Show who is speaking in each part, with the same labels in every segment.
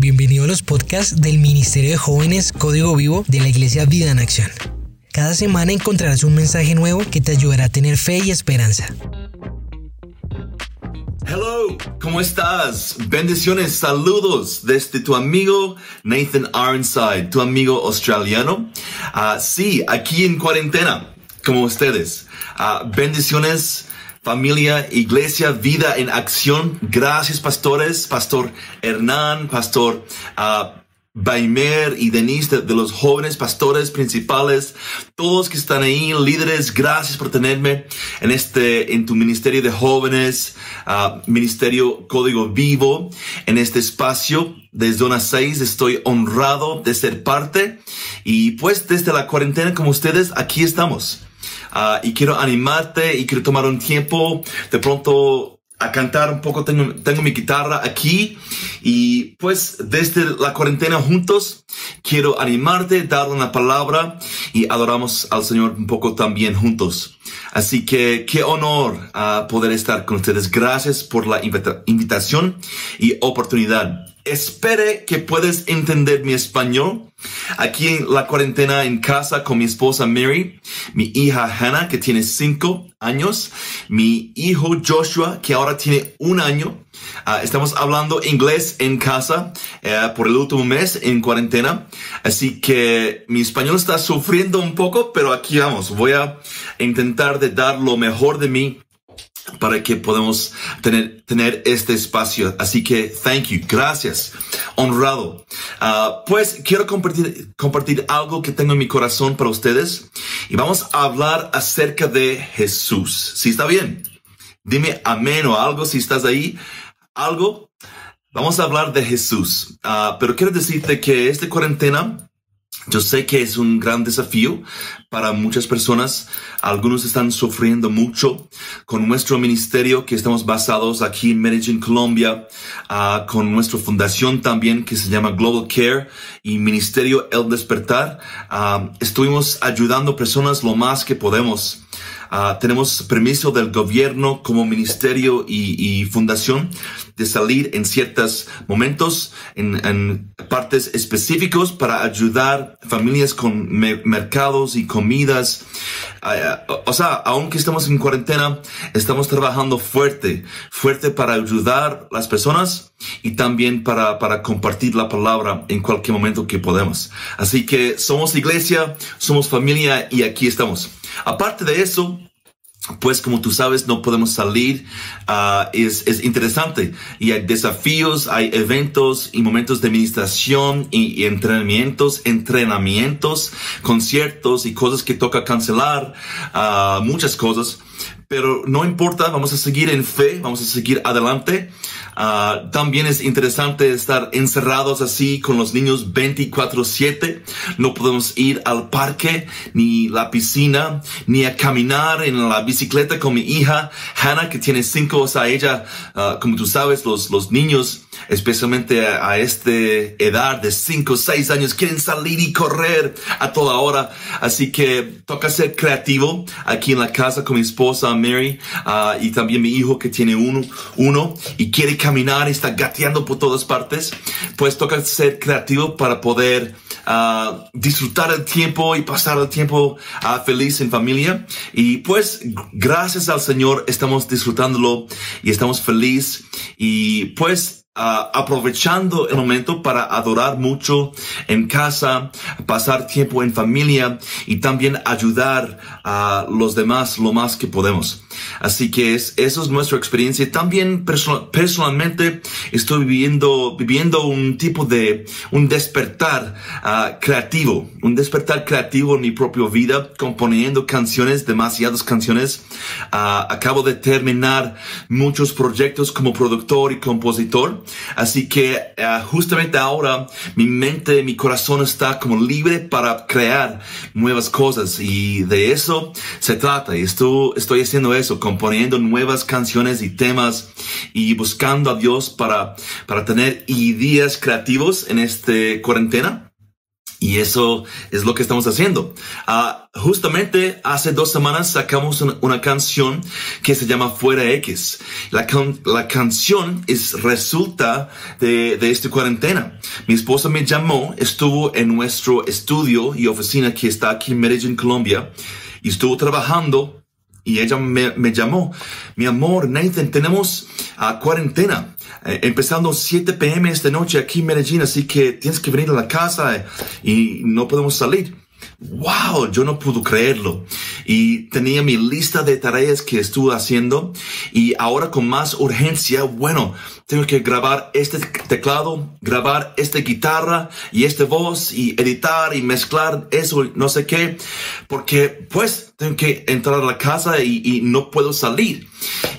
Speaker 1: Bienvenido a los podcasts del Ministerio de Jóvenes Código Vivo de la Iglesia Vida en Acción. Cada semana encontrarás un mensaje nuevo que te ayudará a tener fe y esperanza.
Speaker 2: Hello, ¿cómo estás? Bendiciones, saludos desde tu amigo Nathan Ironside, tu amigo australiano. Ah, sí, aquí en cuarentena, como ustedes. Ah, bendiciones familia, iglesia, vida en acción. Gracias, pastores, pastor Hernán, pastor uh, Baimer y Denise de, los jóvenes pastores principales, todos que están ahí, líderes, gracias por tenerme en este, en tu ministerio de jóvenes, uh, ministerio Código Vivo, en este espacio. Desde una 6 estoy honrado de ser parte y pues desde la cuarentena como ustedes, aquí estamos. Ah, y quiero animarte y quiero tomar un tiempo de pronto a cantar un poco. Tengo, tengo mi guitarra aquí y pues desde la cuarentena juntos quiero animarte, dar una palabra y adoramos al Señor un poco también juntos. Así que qué honor a poder estar con ustedes. Gracias por la invitación y oportunidad. Espere que puedes entender mi español. Aquí en la cuarentena en casa con mi esposa Mary, mi hija Hannah que tiene cinco años, mi hijo Joshua que ahora tiene un año. Ah, estamos hablando inglés en casa eh, por el último mes en cuarentena. Así que mi español está sufriendo un poco, pero aquí vamos. Voy a intentar de dar lo mejor de mí para que podamos tener, tener este espacio. Así que, thank you. Gracias. Honrado. Uh, pues quiero compartir, compartir algo que tengo en mi corazón para ustedes y vamos a hablar acerca de Jesús. Si está bien, dime amén o algo si estás ahí. Algo. Vamos a hablar de Jesús. Uh, pero quiero decirte que esta cuarentena yo sé que es un gran desafío para muchas personas. Algunos están sufriendo mucho con nuestro ministerio que estamos basados aquí en Medellín, Colombia, uh, con nuestra fundación también que se llama Global Care y Ministerio El Despertar. Uh, estuvimos ayudando personas lo más que podemos. Uh, tenemos permiso del gobierno como ministerio y, fundación de salir en ciertos momentos, en, en partes específicos para ayudar familias con me mercados y comidas. Uh, o sea, aunque estamos en cuarentena, estamos trabajando fuerte, fuerte para ayudar a las personas y también para, para compartir la palabra en cualquier momento que podemos. Así que somos iglesia, somos familia y aquí estamos. Aparte de eso, pues como tú sabes, no podemos salir. Uh, es, es, interesante y hay desafíos, hay eventos y momentos de administración y, entrenamientos, entrenamientos, conciertos y cosas que toca cancelar, uh, muchas cosas. Pero no importa, vamos a seguir en fe, vamos a seguir adelante. Uh, también es interesante estar encerrados así con los niños 24/7. No podemos ir al parque, ni la piscina, ni a caminar en la bicicleta con mi hija Hannah, que tiene cinco, o sea, ella, uh, como tú sabes, los, los niños especialmente a, a esta edad de 5 o 6 años, quieren salir y correr a toda hora. Así que toca ser creativo aquí en la casa con mi esposa Mary uh, y también mi hijo que tiene uno, uno y quiere caminar y está gateando por todas partes. Pues toca ser creativo para poder uh, disfrutar el tiempo y pasar el tiempo uh, feliz en familia. Y pues gracias al Señor estamos disfrutándolo y estamos feliz y pues Uh, aprovechando el momento para adorar mucho en casa, pasar tiempo en familia y también ayudar a los demás lo más que podemos. Así que es, eso es nuestra experiencia. También personal, personalmente estoy viviendo, viviendo un tipo de, un despertar uh, creativo, un despertar creativo en mi propia vida, componiendo canciones, demasiadas canciones. Uh, acabo de terminar muchos proyectos como productor y compositor. Así que uh, justamente ahora mi mente, mi corazón está como libre para crear nuevas cosas y de eso se trata. Y estoy, estoy haciendo eso componiendo nuevas canciones y temas y buscando a Dios para, para tener ideas creativos en este cuarentena. Y eso es lo que estamos haciendo. Uh, justamente hace dos semanas sacamos una, canción que se llama Fuera X. La, can, la canción es resulta de, de esta cuarentena. Mi esposa me llamó, estuvo en nuestro estudio y oficina que está aquí en Medellín, Colombia, y estuvo trabajando y ella me, me llamó. Mi amor, Nathan, tenemos uh, cuarentena. Eh, empezando 7 pm esta noche aquí en Medellín, así que tienes que venir a la casa y no podemos salir. Wow, yo no pude creerlo. Y tenía mi lista de tareas que estuve haciendo y ahora con más urgencia, bueno, tengo que grabar este teclado, grabar esta guitarra y esta voz y editar y mezclar eso, no sé qué, porque pues tengo que entrar a la casa y no puedo salir.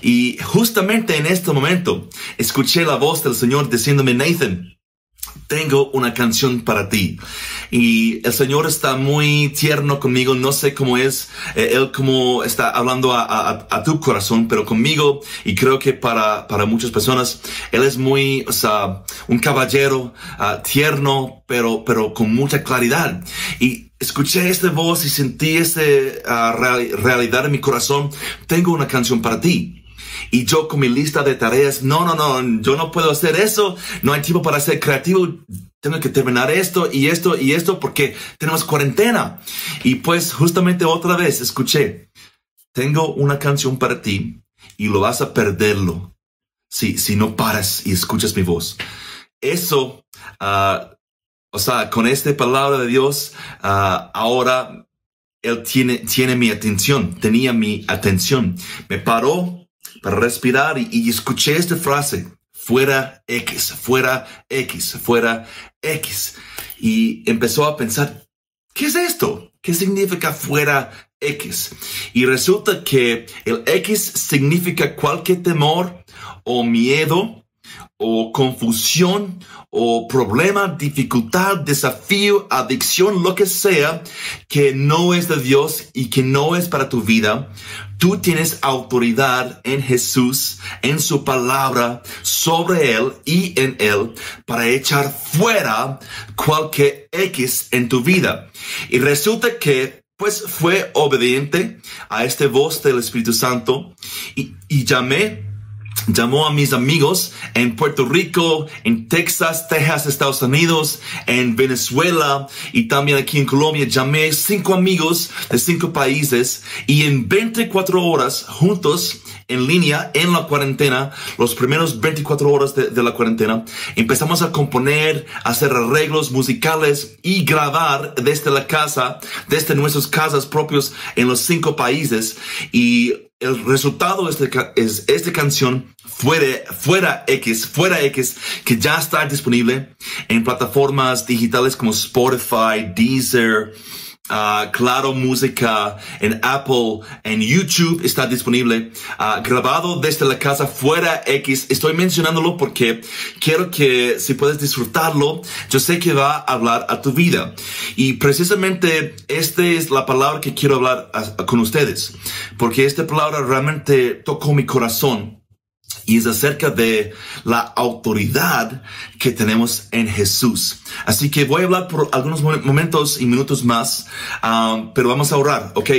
Speaker 2: Y justamente en este momento escuché la voz del Señor diciéndome, Nathan, tengo una canción para ti. Y el Señor está muy tierno conmigo. No sé cómo es eh, Él como está hablando a, a, a, tu corazón, pero conmigo y creo que para, para muchas personas Él es muy, o sea, un caballero uh, tierno, pero, pero con mucha claridad. Y escuché esta voz y sentí esta uh, real, realidad en mi corazón. Tengo una canción para ti. Y yo con mi lista de tareas, no, no, no, yo no puedo hacer eso, no hay tiempo para ser creativo, tengo que terminar esto y esto y esto porque tenemos cuarentena. Y pues justamente otra vez escuché, tengo una canción para ti y lo vas a perderlo si, si no paras y escuchas mi voz. Eso, uh, o sea, con esta palabra de Dios, uh, ahora Él tiene, tiene mi atención, tenía mi atención. Me paró para respirar y, escuché esta frase, fuera X, fuera X, fuera X. Y empezó a pensar, ¿qué es esto? ¿Qué significa fuera X? Y resulta que el X significa cualquier temor o miedo o confusión o problema, dificultad, desafío, adicción, lo que sea, que no es de Dios y que no es para tu vida, tú tienes autoridad en Jesús, en su palabra, sobre Él y en Él, para echar fuera cualquier X en tu vida. Y resulta que pues fue obediente a esta voz del Espíritu Santo y, y llamé llamó a mis amigos en Puerto Rico, en Texas, Texas, Estados Unidos, en Venezuela y también aquí en Colombia. Llamé cinco amigos de cinco países y en 24 horas juntos en línea en la cuarentena, los primeros 24 horas de, la cuarentena, empezamos a componer, hacer arreglos musicales y grabar desde la casa, desde nuestras casas propios en los cinco países y el resultado es, de, es esta canción fuera, fuera X, fuera X, que ya está disponible en plataformas digitales como Spotify, Deezer, Uh, claro Música, en Apple, en YouTube está disponible, uh, grabado desde la casa fuera X. Estoy mencionándolo porque quiero que si puedes disfrutarlo, yo sé que va a hablar a tu vida. Y precisamente esta es la palabra que quiero hablar con ustedes, porque esta palabra realmente tocó mi corazón y es acerca de la autoridad que tenemos en Jesús. Así que voy a hablar por algunos momentos y minutos más, um, pero vamos a orar, ¿ok?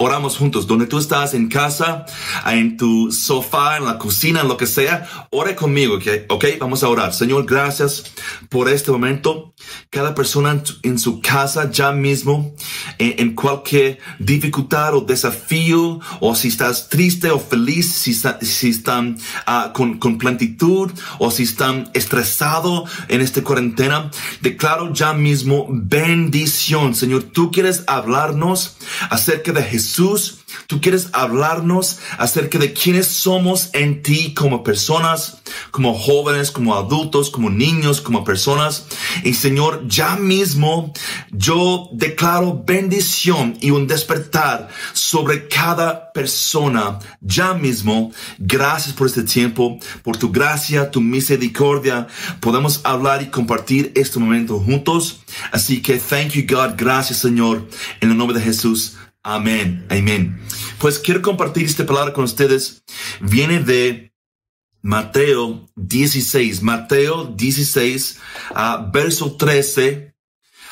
Speaker 2: Oramos juntos, donde tú estás en casa, en tu sofá, en la cocina, en lo que sea, ore conmigo, ¿ok? Vamos a orar. Señor, gracias por este momento. Cada persona en, su casa ya mismo, en, en, cualquier dificultad o desafío, o si estás triste o feliz, si, si están uh, con, con plenitud o si están estresados en esta cuarentena, declaro ya mismo bendición. Señor, tú quieres hablarnos acerca de Jesús Jesús, tú quieres hablarnos acerca de quiénes somos en ti como personas, como jóvenes, como adultos, como niños, como personas. Y Señor, ya mismo yo declaro bendición y un despertar sobre cada persona. Ya mismo, gracias por este tiempo, por tu gracia, tu misericordia. Podemos hablar y compartir este momento juntos. Así que thank you God, gracias Señor, en el nombre de Jesús. Amén, amén. Pues quiero compartir esta palabra con ustedes. Viene de Mateo 16, Mateo 16, uh, verso 13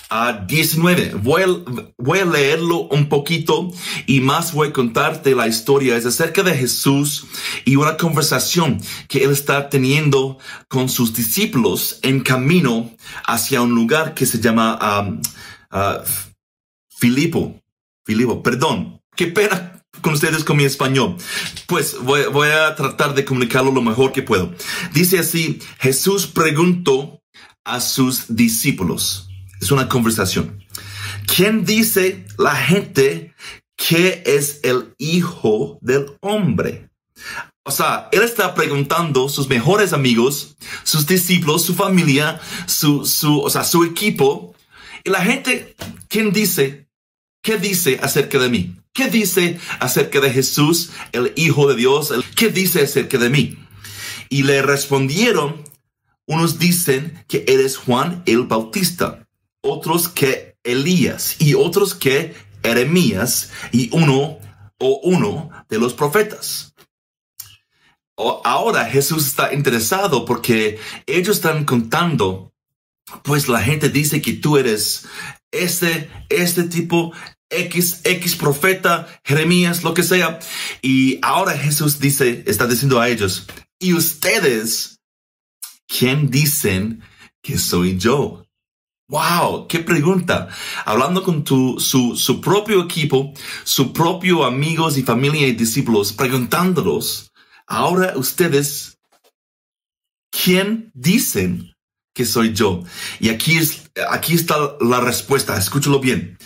Speaker 2: a 19. Voy a, voy a leerlo un poquito y más voy a contarte la historia. Es acerca de Jesús y una conversación que él está teniendo con sus discípulos en camino hacia un lugar que se llama um, uh, Filipo. Filipo, perdón. Qué pena con ustedes con mi español. Pues voy, voy, a tratar de comunicarlo lo mejor que puedo. Dice así, Jesús preguntó a sus discípulos. Es una conversación. ¿Quién dice la gente que es el hijo del hombre? O sea, él está preguntando sus mejores amigos, sus discípulos, su familia, su, su, o sea, su equipo. Y la gente, ¿quién dice? ¿Qué dice acerca de mí? ¿Qué dice acerca de Jesús, el Hijo de Dios? ¿Qué dice acerca de mí? Y le respondieron, unos dicen que eres Juan el Bautista, otros que Elías y otros que Jeremías y uno o uno de los profetas. Ahora Jesús está interesado porque ellos están contando, pues la gente dice que tú eres este, este tipo, X, X profeta, Jeremías, lo que sea. Y ahora Jesús dice, está diciendo a ellos, ¿y ustedes quién dicen que soy yo? Wow, qué pregunta. Hablando con tu, su, su propio equipo, su propio amigos y familia y discípulos, preguntándolos, ahora ustedes, ¿quién dicen que soy yo? Y aquí es, aquí está la respuesta. Escúchalo bien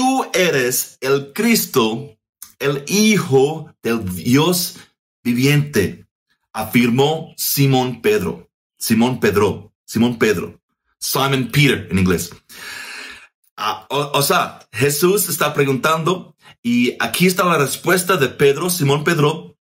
Speaker 2: tú eres el Cristo, el Hijo del Dios viviente, afirmó Simón Pedro. Simón Pedro, Simón Pedro, Simon Peter en inglés. Ah, o, sea, Jesús está preguntando y aquí está la respuesta de Pedro, Simón Pedro,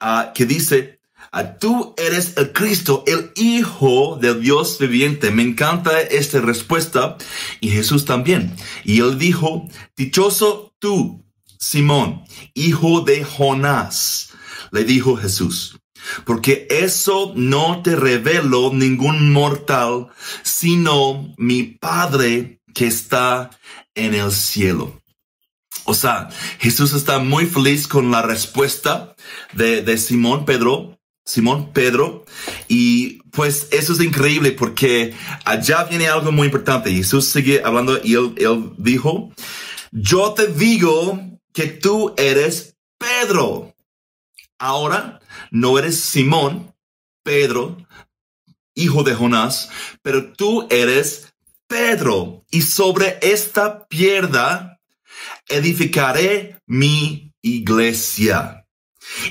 Speaker 2: uh, que dice, Ah, tú eres el Cristo, el Hijo de Dios viviente. Me encanta esta respuesta y Jesús también. Y él dijo, dichoso tú, Simón, hijo de Jonás, le dijo Jesús. Porque eso no te reveló ningún mortal, sino mi Padre que está en el cielo. O sea, Jesús está muy feliz con la respuesta de, de Simón Pedro Simón Pedro. Y pues eso es increíble porque allá viene algo muy importante. Jesús sigue hablando y él, él dijo, yo te digo que tú eres Pedro. Ahora no eres Simón, Pedro, hijo de Jonás, pero tú eres Pedro. Y sobre esta piedra edificaré mi iglesia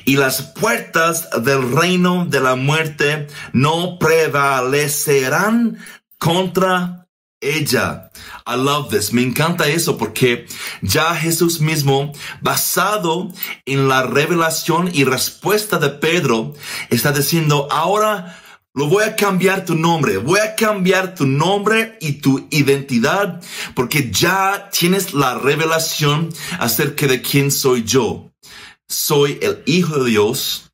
Speaker 2: y las puertas del reino de la muerte no prevalecerán contra ella. I love this. Me encanta eso porque ya Jesús mismo, basado en la revelación y respuesta de Pedro, está diciendo, ahora lo voy a cambiar tu nombre, voy a cambiar tu nombre y tu identidad porque ya tienes la revelación acerca de quién soy yo soy el Hijo de Dios,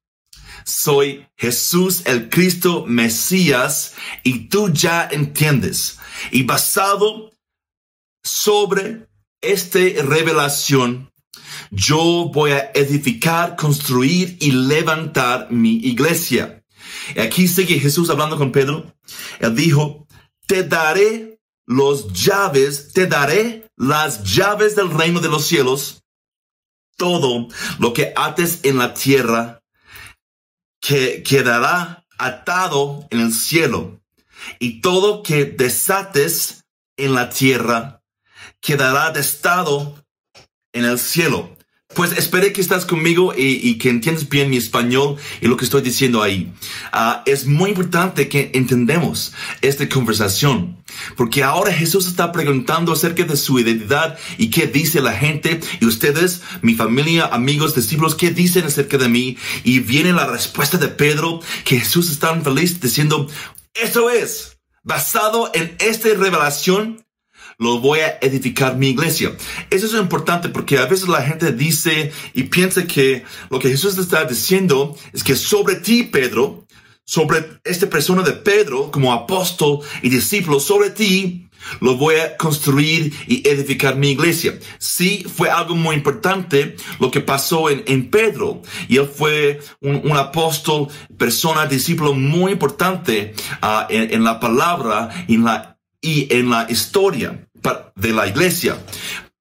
Speaker 2: soy Jesús el Cristo Mesías y tú ya entiendes. Y basado sobre esta revelación, yo voy a edificar, construir y levantar mi iglesia. Aquí sigue Jesús hablando con Pedro. Él dijo, te daré los llaves, te daré las llaves del reino de los cielos todo lo que ates en la tierra que quedará atado en el cielo y todo que desates en la tierra quedará destado en el cielo. Pues espero que estás conmigo y, que entiendes bien mi español y lo que estoy diciendo ahí. Ah, es muy importante que entendemos esta conversación, porque ahora Jesús está preguntando acerca de su identidad y qué dice la gente y ustedes, mi familia, amigos, discípulos, qué dicen acerca de mí. Y viene la respuesta de Pedro, que Jesús está feliz diciendo, eso es, basado en esta revelación, lo voy a edificar mi iglesia. Eso es importante porque a veces la gente dice y piensa que lo que Jesús está diciendo es que sobre ti, Pedro, sobre esta persona de Pedro como apóstol y discípulo, sobre ti, lo voy a construir y edificar mi iglesia. Sí, fue algo muy importante lo que pasó en, en Pedro. Y él fue un, un apóstol, persona, discípulo muy importante uh, en, en, la palabra en la, y en la historia de la iglesia.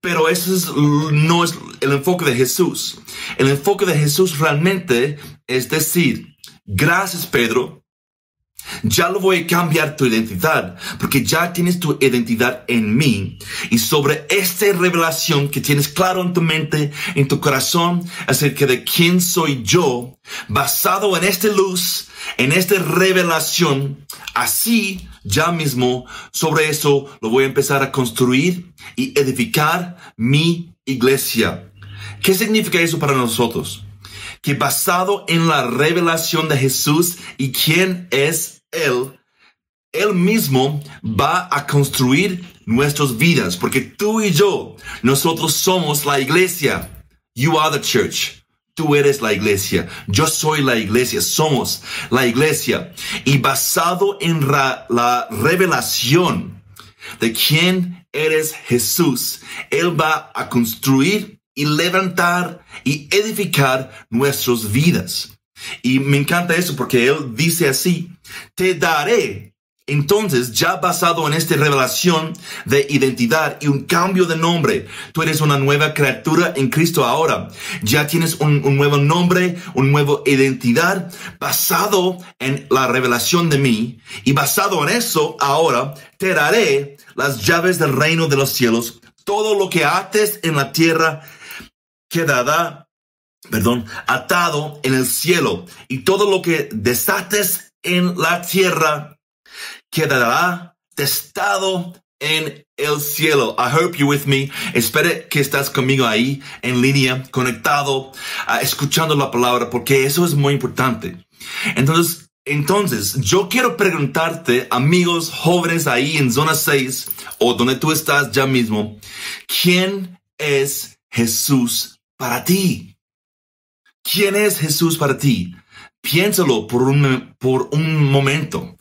Speaker 2: Pero eso es, no es el enfoque de Jesús. El enfoque de Jesús realmente es decir, gracias Pedro, ya lo voy a cambiar tu identidad, porque ya tienes tu identidad en mí. Y sobre esta revelación que tienes claro en tu mente, en tu corazón, acerca de quién soy yo, basado en esta luz, en esta revelación, así ya mismo sobre eso lo voy a empezar a construir y edificar mi iglesia. ¿Qué significa eso para nosotros? que basado en la revelación de Jesús y quién es Él, Él mismo va a construir nuestras vidas, porque tú y yo, nosotros somos la iglesia. You are the church. Tú eres la iglesia. Yo soy la iglesia. Somos la iglesia. Y basado en la, la revelación de quién eres Jesús, Él va a construir y levantar y edificar nuestras vidas. Y me encanta eso porque Él dice así, te daré. Entonces, ya basado en esta revelación de identidad y un cambio de nombre, tú eres una nueva criatura en Cristo ahora. Ya tienes un, un nuevo nombre, una nueva identidad basado en la revelación de mí. Y basado en eso, ahora te daré las llaves del reino de los cielos. Todo lo que ates en la tierra quedará, perdón, atado en el cielo y todo lo que desates en la tierra quedará testado en el cielo. I hope you with me. Espero que estás conmigo ahí en línea, conectado, uh, escuchando la palabra, porque eso es muy importante. Entonces, entonces, yo quiero preguntarte, amigos jóvenes ahí en zona 6 o donde tú estás ya mismo, ¿quién es Jesús para ti. ¿Quién es Jesús para ti? Piénsalo por un, por un momento,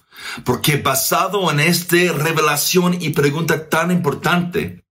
Speaker 2: porque basado en esta revelación y pregunta tan importante,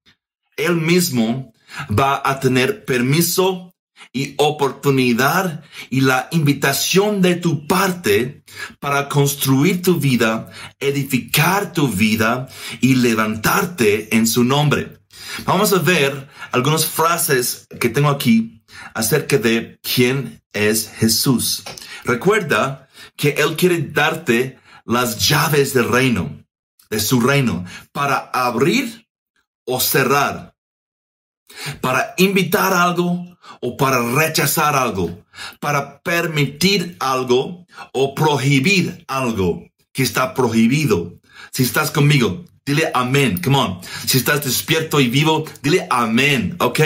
Speaker 2: Él mismo va a tener permiso y oportunidad y la invitación de tu parte para construir tu vida, edificar tu vida y levantarte en su nombre. Vamos a ver algunas frases que tengo aquí acerca de quién es Jesús. Recuerda que Él quiere darte las llaves del reino, de su reino, para abrir o cerrar, para invitar algo o para rechazar algo, para permitir algo o prohibir algo que está prohibido. Si estás conmigo, Dile amén. Come on. Si estás despierto y vivo, dile amén. Ok.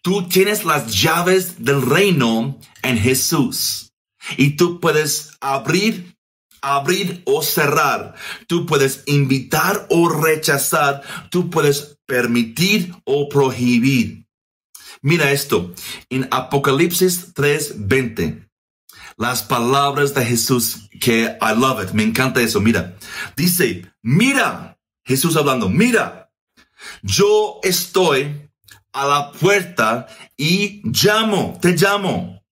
Speaker 2: Tú tienes las llaves del reino en Jesús. Y tú puedes abrir, abrir o cerrar. Tú puedes invitar o rechazar. Tú puedes permitir o prohibir. Mira esto. En Apocalipsis 3:20. Las palabras de Jesús que I love it. Me encanta eso. Mira. Dice, mira Jesús hablando, mira, yo estoy a la puerta y llamo, te llamo.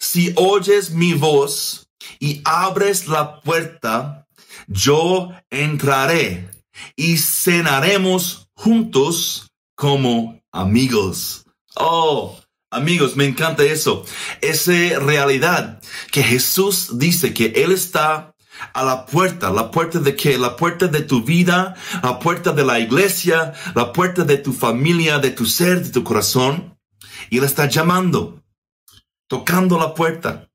Speaker 2: Si oyes mi voz y abres la puerta, yo entraré y cenaremos juntos como amigos. Oh, amigos, me encanta eso. Esa realidad que Jesús dice que Él está a la puerta, la puerta de qué? La puerta de tu vida, la puerta de la iglesia, la puerta de tu familia, de tu ser, de tu corazón. Y Él está llamando, tocando la puerta.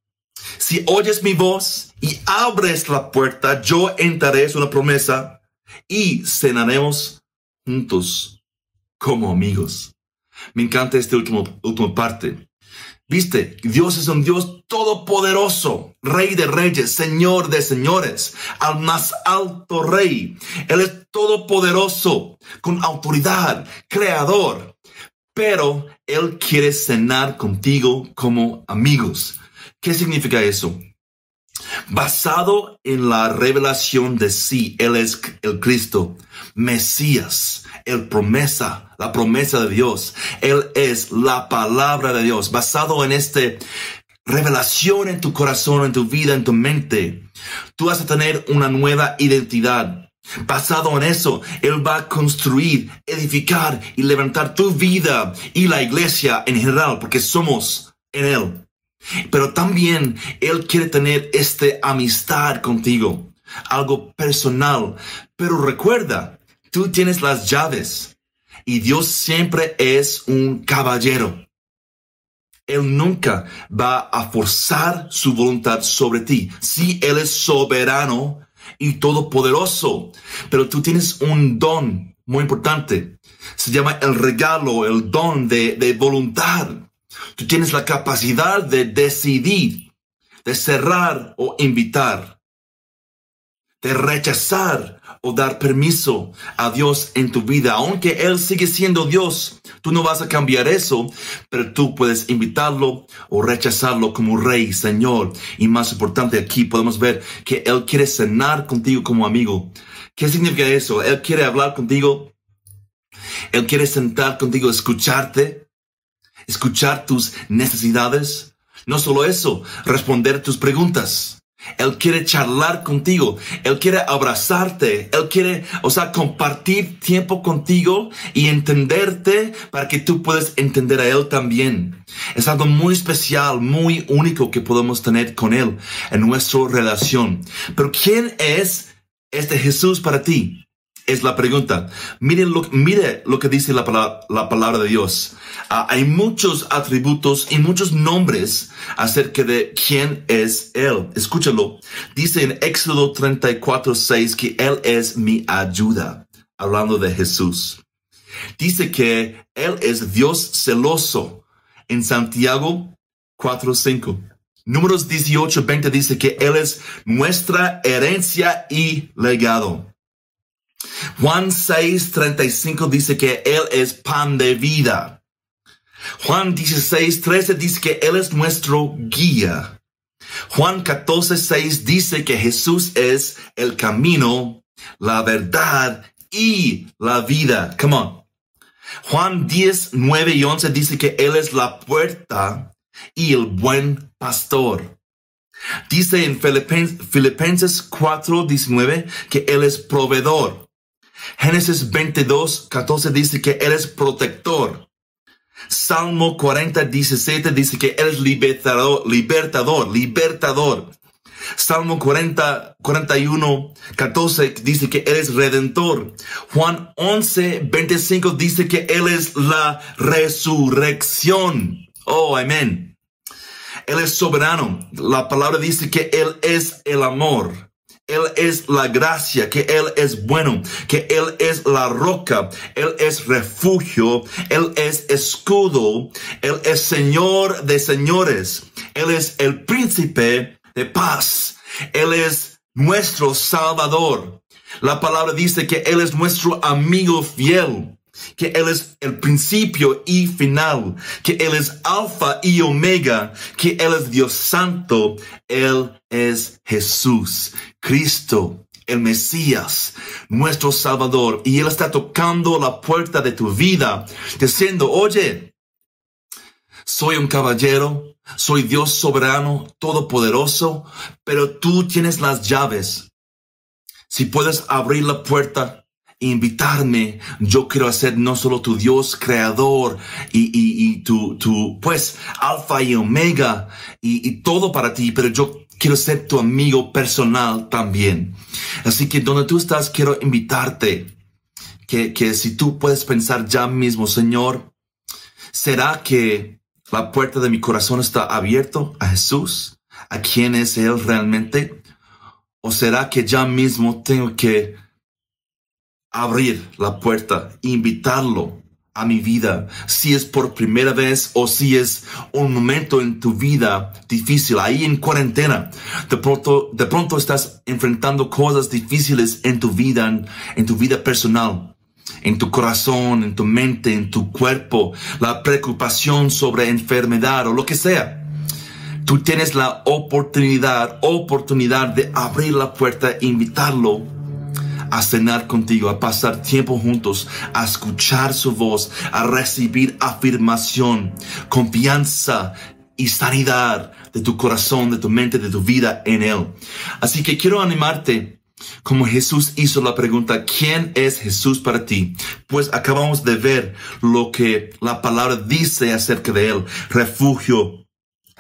Speaker 2: Si oyes mi voz y abres la puerta, yo entraré, es una promesa, y cenaremos juntos como amigos. Me encanta esta última, última parte. Viste, Dios es un Dios todopoderoso, Rey de reyes, Señor de señores, al más alto Rey. Él es todopoderoso, con autoridad, creador. Pero Él quiere cenar contigo como amigos. ¿Qué significa eso? Basado en la revelación de sí. Él es el Cristo, Mesías, el promesa, la promesa de Dios. Él es la palabra de Dios, basado en este revelación en tu corazón, en tu vida, en tu mente. Tú vas a tener una nueva identidad. Basado en eso, Él va a construir, edificar y levantar tu vida y la iglesia en general, porque somos en Él. Pero también Él quiere tener esta amistad contigo, algo personal. Pero recuerda, tú tienes las llaves y Dios siempre es un caballero. Él nunca va a forzar su voluntad sobre ti. Sí, Él es soberano y todopoderoso, pero tú tienes un don muy importante. Se llama el regalo, el don de voluntad. Tú tienes la capacidad de decidir, de cerrar o invitar, de rechazar o dar permiso a Dios en tu vida. Aunque Él sigue siendo Dios, tú no vas a cambiar eso, pero tú puedes invitarlo o rechazarlo como Rey, Señor. Y más importante, aquí podemos ver que Él quiere cenar contigo como amigo. ¿Qué significa eso? Él quiere hablar contigo. Él quiere sentar contigo, escucharte escuchar tus necesidades. No solo eso, responder tus preguntas. Él quiere charlar contigo. Él quiere abrazarte. Él quiere, o sea, compartir tiempo contigo y entenderte para que tú puedas entender a Él también. Es algo muy especial, muy único que podemos tener con Él en nuestra relación. Pero ¿quién es este Jesús para ti? Es la pregunta. Mire lo, mire lo que dice la palabra, la palabra de Dios. Ah, hay muchos atributos y muchos nombres acerca de quién es Él. Escúchalo. Dice en Éxodo 34, 6 que Él es mi ayuda. Hablando de Jesús. Dice que Él es Dios celoso. En Santiago 4, 5. Números 18, 20 dice que Él es nuestra herencia y legado. Juan 6, 35 dice que Él es pan de vida. Juan 16, 13 dice que Él es nuestro guía. Juan 14, 6 dice que Jesús es el camino, la verdad y la vida. Come on. Juan 10, 9 y 11 dice que Él es la puerta y el buen pastor. Dice en Filipenses 4, 19 que Él es proveedor. Génesis 22, 14 dice que Él es protector. Salmo 40, 17 dice que Él es libertador, libertador, libertador. Salmo 40, 41, 14 dice que Él es redentor. Juan 11, 25 dice que Él es la resurrección. Oh, amén. Él es soberano. La palabra dice que Él es el amor. Él es la gracia, que Él es bueno, que Él es la roca, Él es refugio, Él es escudo, Él es Señor de señores, Él es el príncipe de paz, Él es nuestro Salvador. La palabra dice que Él es nuestro amigo fiel que Él es el principio y final, que Él es alfa y omega, que Él es Dios santo, Él es Jesús, Cristo, el Mesías, nuestro Salvador, y Él está tocando la puerta de tu vida, diciendo, oye, soy un caballero, soy Dios soberano, todopoderoso, pero tú tienes las llaves. Si puedes abrir la puerta, invitarme, yo quiero ser no solo tu Dios creador y, y, tu, tu, pues, alfa y omega y, y todo para ti, pero yo quiero ser tu amigo personal también. Así que donde tú estás, quiero invitarte que, que si tú puedes pensar ya mismo, Señor, ¿será que la puerta de mi corazón está abierto a Jesús? ¿A quién es Él realmente? ¿O será que ya mismo tengo que abrir la puerta, invitarlo a mi vida, si es por primera vez o si es un momento en tu vida difícil, ahí en cuarentena, de pronto, de pronto estás enfrentando cosas difíciles en tu vida, en, tu vida personal, en tu corazón, en tu mente, en tu cuerpo, la preocupación sobre enfermedad o lo que sea. tú tienes la oportunidad, oportunidad de abrir la puerta invitarlo a cenar contigo, a pasar tiempo juntos, a escuchar su voz, a recibir afirmación, confianza y sanidad de tu corazón, de tu mente, de tu vida en Él. Así que quiero animarte como Jesús hizo la pregunta, ¿quién es Jesús para ti? Pues acabamos de ver lo que la palabra dice acerca de Él. Refugio,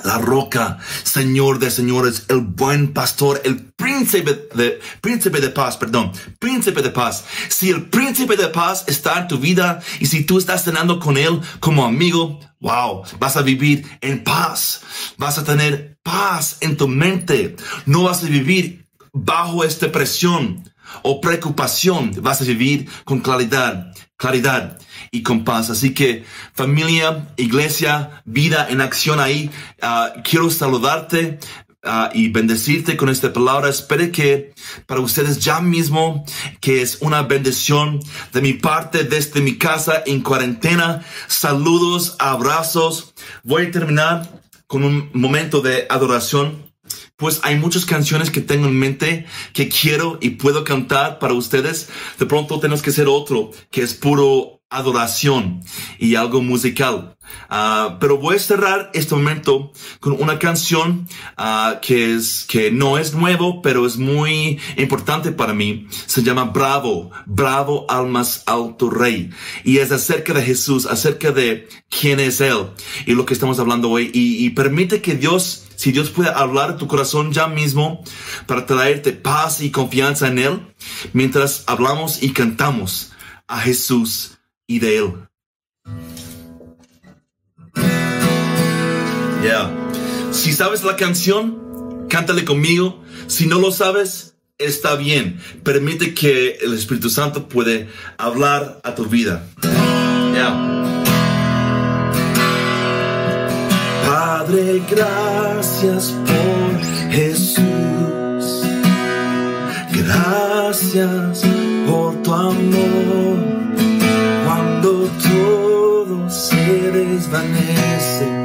Speaker 2: la roca, Señor de señores, el buen pastor, el príncipe de, príncipe de paz, perdón, príncipe de paz. Si el príncipe de paz está en tu vida y si tú estás cenando con él como amigo, wow, vas a vivir en paz. Vas a tener paz en tu mente. No vas a vivir bajo esta presión o preocupación. Vas a vivir con claridad, claridad y con paz. Así que familia, iglesia, vida en acción ahí, ah, quiero saludarte. Ah, y bendecirte con esta palabra. Espero que para ustedes ya mismo, que es una bendición de mi parte desde mi casa en cuarentena. Saludos, abrazos. Voy a terminar con un momento de adoración pues hay muchas canciones que tengo en mente que quiero y puedo cantar para ustedes. De pronto tenemos que hacer otro que es puro adoración y algo musical. Ah, pero voy a cerrar este momento con una canción uh, que es que no es nuevo, pero es muy importante para mí. Se llama Bravo, Bravo al más alto rey. Y es acerca de Jesús, acerca de quién es Él y lo que estamos hablando hoy. Y, y permite que Dios, si Dios puede hablar tu corazón ya mismo para traerte paz y confianza en Él, mientras hablamos y cantamos a Jesús y de él. Yeah. Si sabes la canción, cántale conmigo. Si no lo sabes, está bien. Permite que el Espíritu Santo puede hablar a tu vida. Yeah. Padre, gracias por Jesús. Gracias por tu amor desvanece,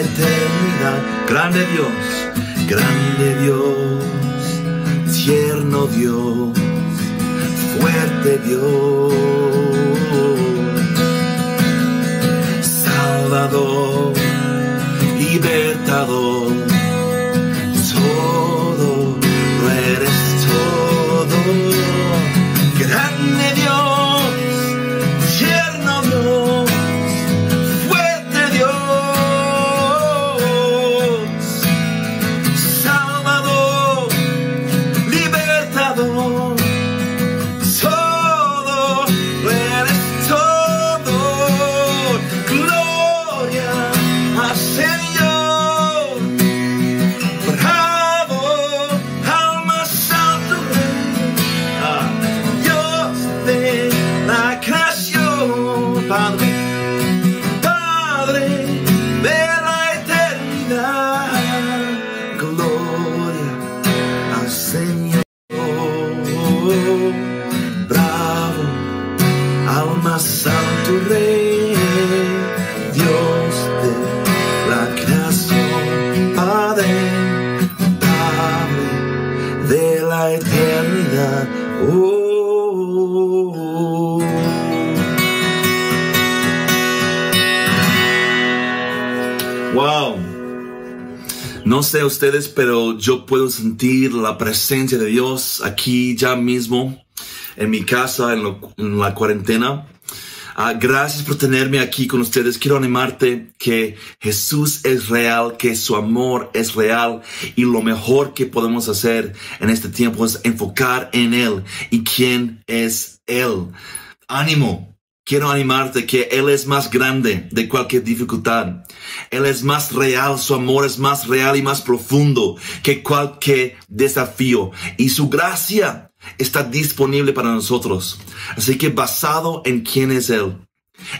Speaker 2: eternidad, grande Dios, grande Dios, tierno Dios, fuerte Dios. Salvador, No sé ustedes, pero yo puedo sentir la presencia de Dios aquí ya mismo, en mi casa, en, la cuarentena. Ah, gracias por tenerme aquí con ustedes. Quiero animarte que Jesús es real, que su amor es real y lo mejor que podemos hacer en este tiempo es enfocar en Él y quién es Él. Ánimo, Quiero animarte que Él es más grande de cualquier dificultad. Él es más real, su amor es más real y más profundo que cualquier desafío. Y su gracia está disponible para nosotros. Así que basado en quién es Él,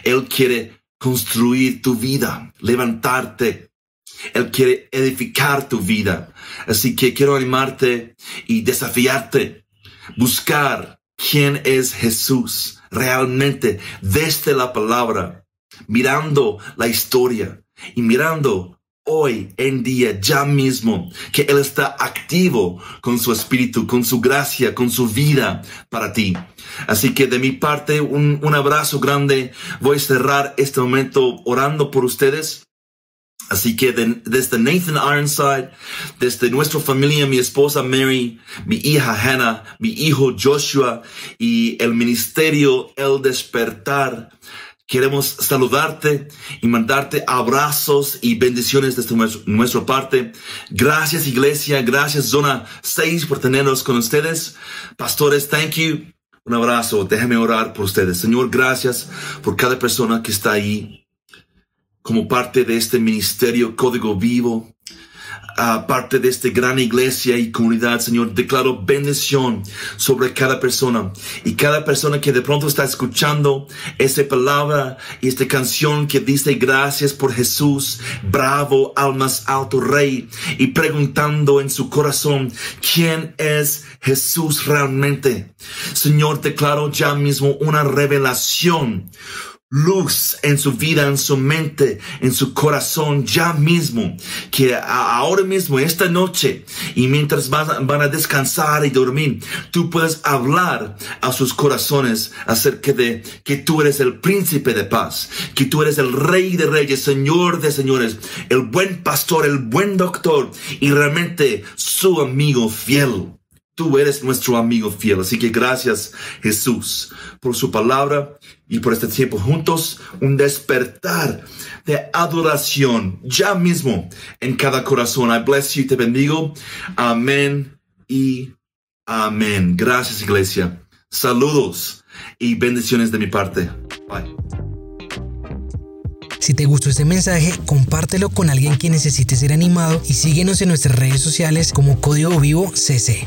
Speaker 2: Él quiere construir tu vida, levantarte. Él quiere edificar tu vida. Así que quiero animarte y desafiarte. Buscar quién es Jesús realmente desde la palabra, mirando la historia y mirando hoy en día, ya mismo, que Él está activo con su espíritu, con su gracia, con su vida para ti. Así que de mi parte, un, un abrazo grande. Voy a cerrar este momento orando por ustedes. Así que desde Nathan Ironside, desde nuestra familia, mi esposa Mary, mi hija Hannah, mi hijo Joshua y el ministerio El Despertar, queremos saludarte y mandarte abrazos y bendiciones desde nuestra parte. Gracias iglesia, gracias zona 6 por tenernos con ustedes. Pastores, thank you. Un abrazo, déjame orar por ustedes. Señor, gracias por cada persona que está ahí como parte de este ministerio Código Vivo, parte de esta gran iglesia y comunidad, Señor, declaro bendición sobre cada persona y cada persona que de pronto está escuchando esa palabra y esta canción que dice gracias por Jesús, bravo al más alto rey y preguntando en su corazón quién es Jesús realmente. Señor, declaro ya mismo una revelación luz en su vida, en su mente, en su corazón, ya mismo, que ahora mismo, esta noche, y mientras van a descansar y dormir, tú puedes hablar a sus corazones acerca de que tú eres el príncipe de paz, que tú eres el rey de reyes, señor de señores, el buen pastor, el buen doctor, y realmente su amigo fiel. Tú eres nuestro amigo fiel. Así que gracias Jesús por su palabra y por este tiempo juntos. Un despertar de adoración ya mismo en cada corazón. I bless you. Te bendigo. Amén y amén. Gracias iglesia. Saludos y bendiciones de mi parte. Bye.
Speaker 1: Si te gustó este mensaje, compártelo con alguien que necesite ser animado y síguenos en nuestras redes sociales como Código Vivo CC.